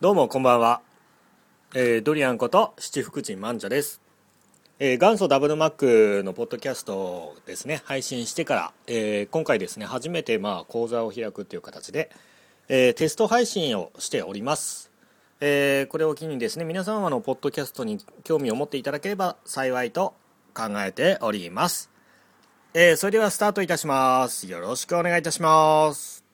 どうもこんばんは、えー、ドリアンこと七福神万者です、えー、元祖ダブルマックのポッドキャストですね。配信してから、えー、今回ですね初めてまあ講座を開くという形で、え、テスト配信をしております、え、これを機にですね皆様のポッドキャストに興味を持っていただければ幸いと考えております。え、それではスタートいたします。よろしくお願いいたします。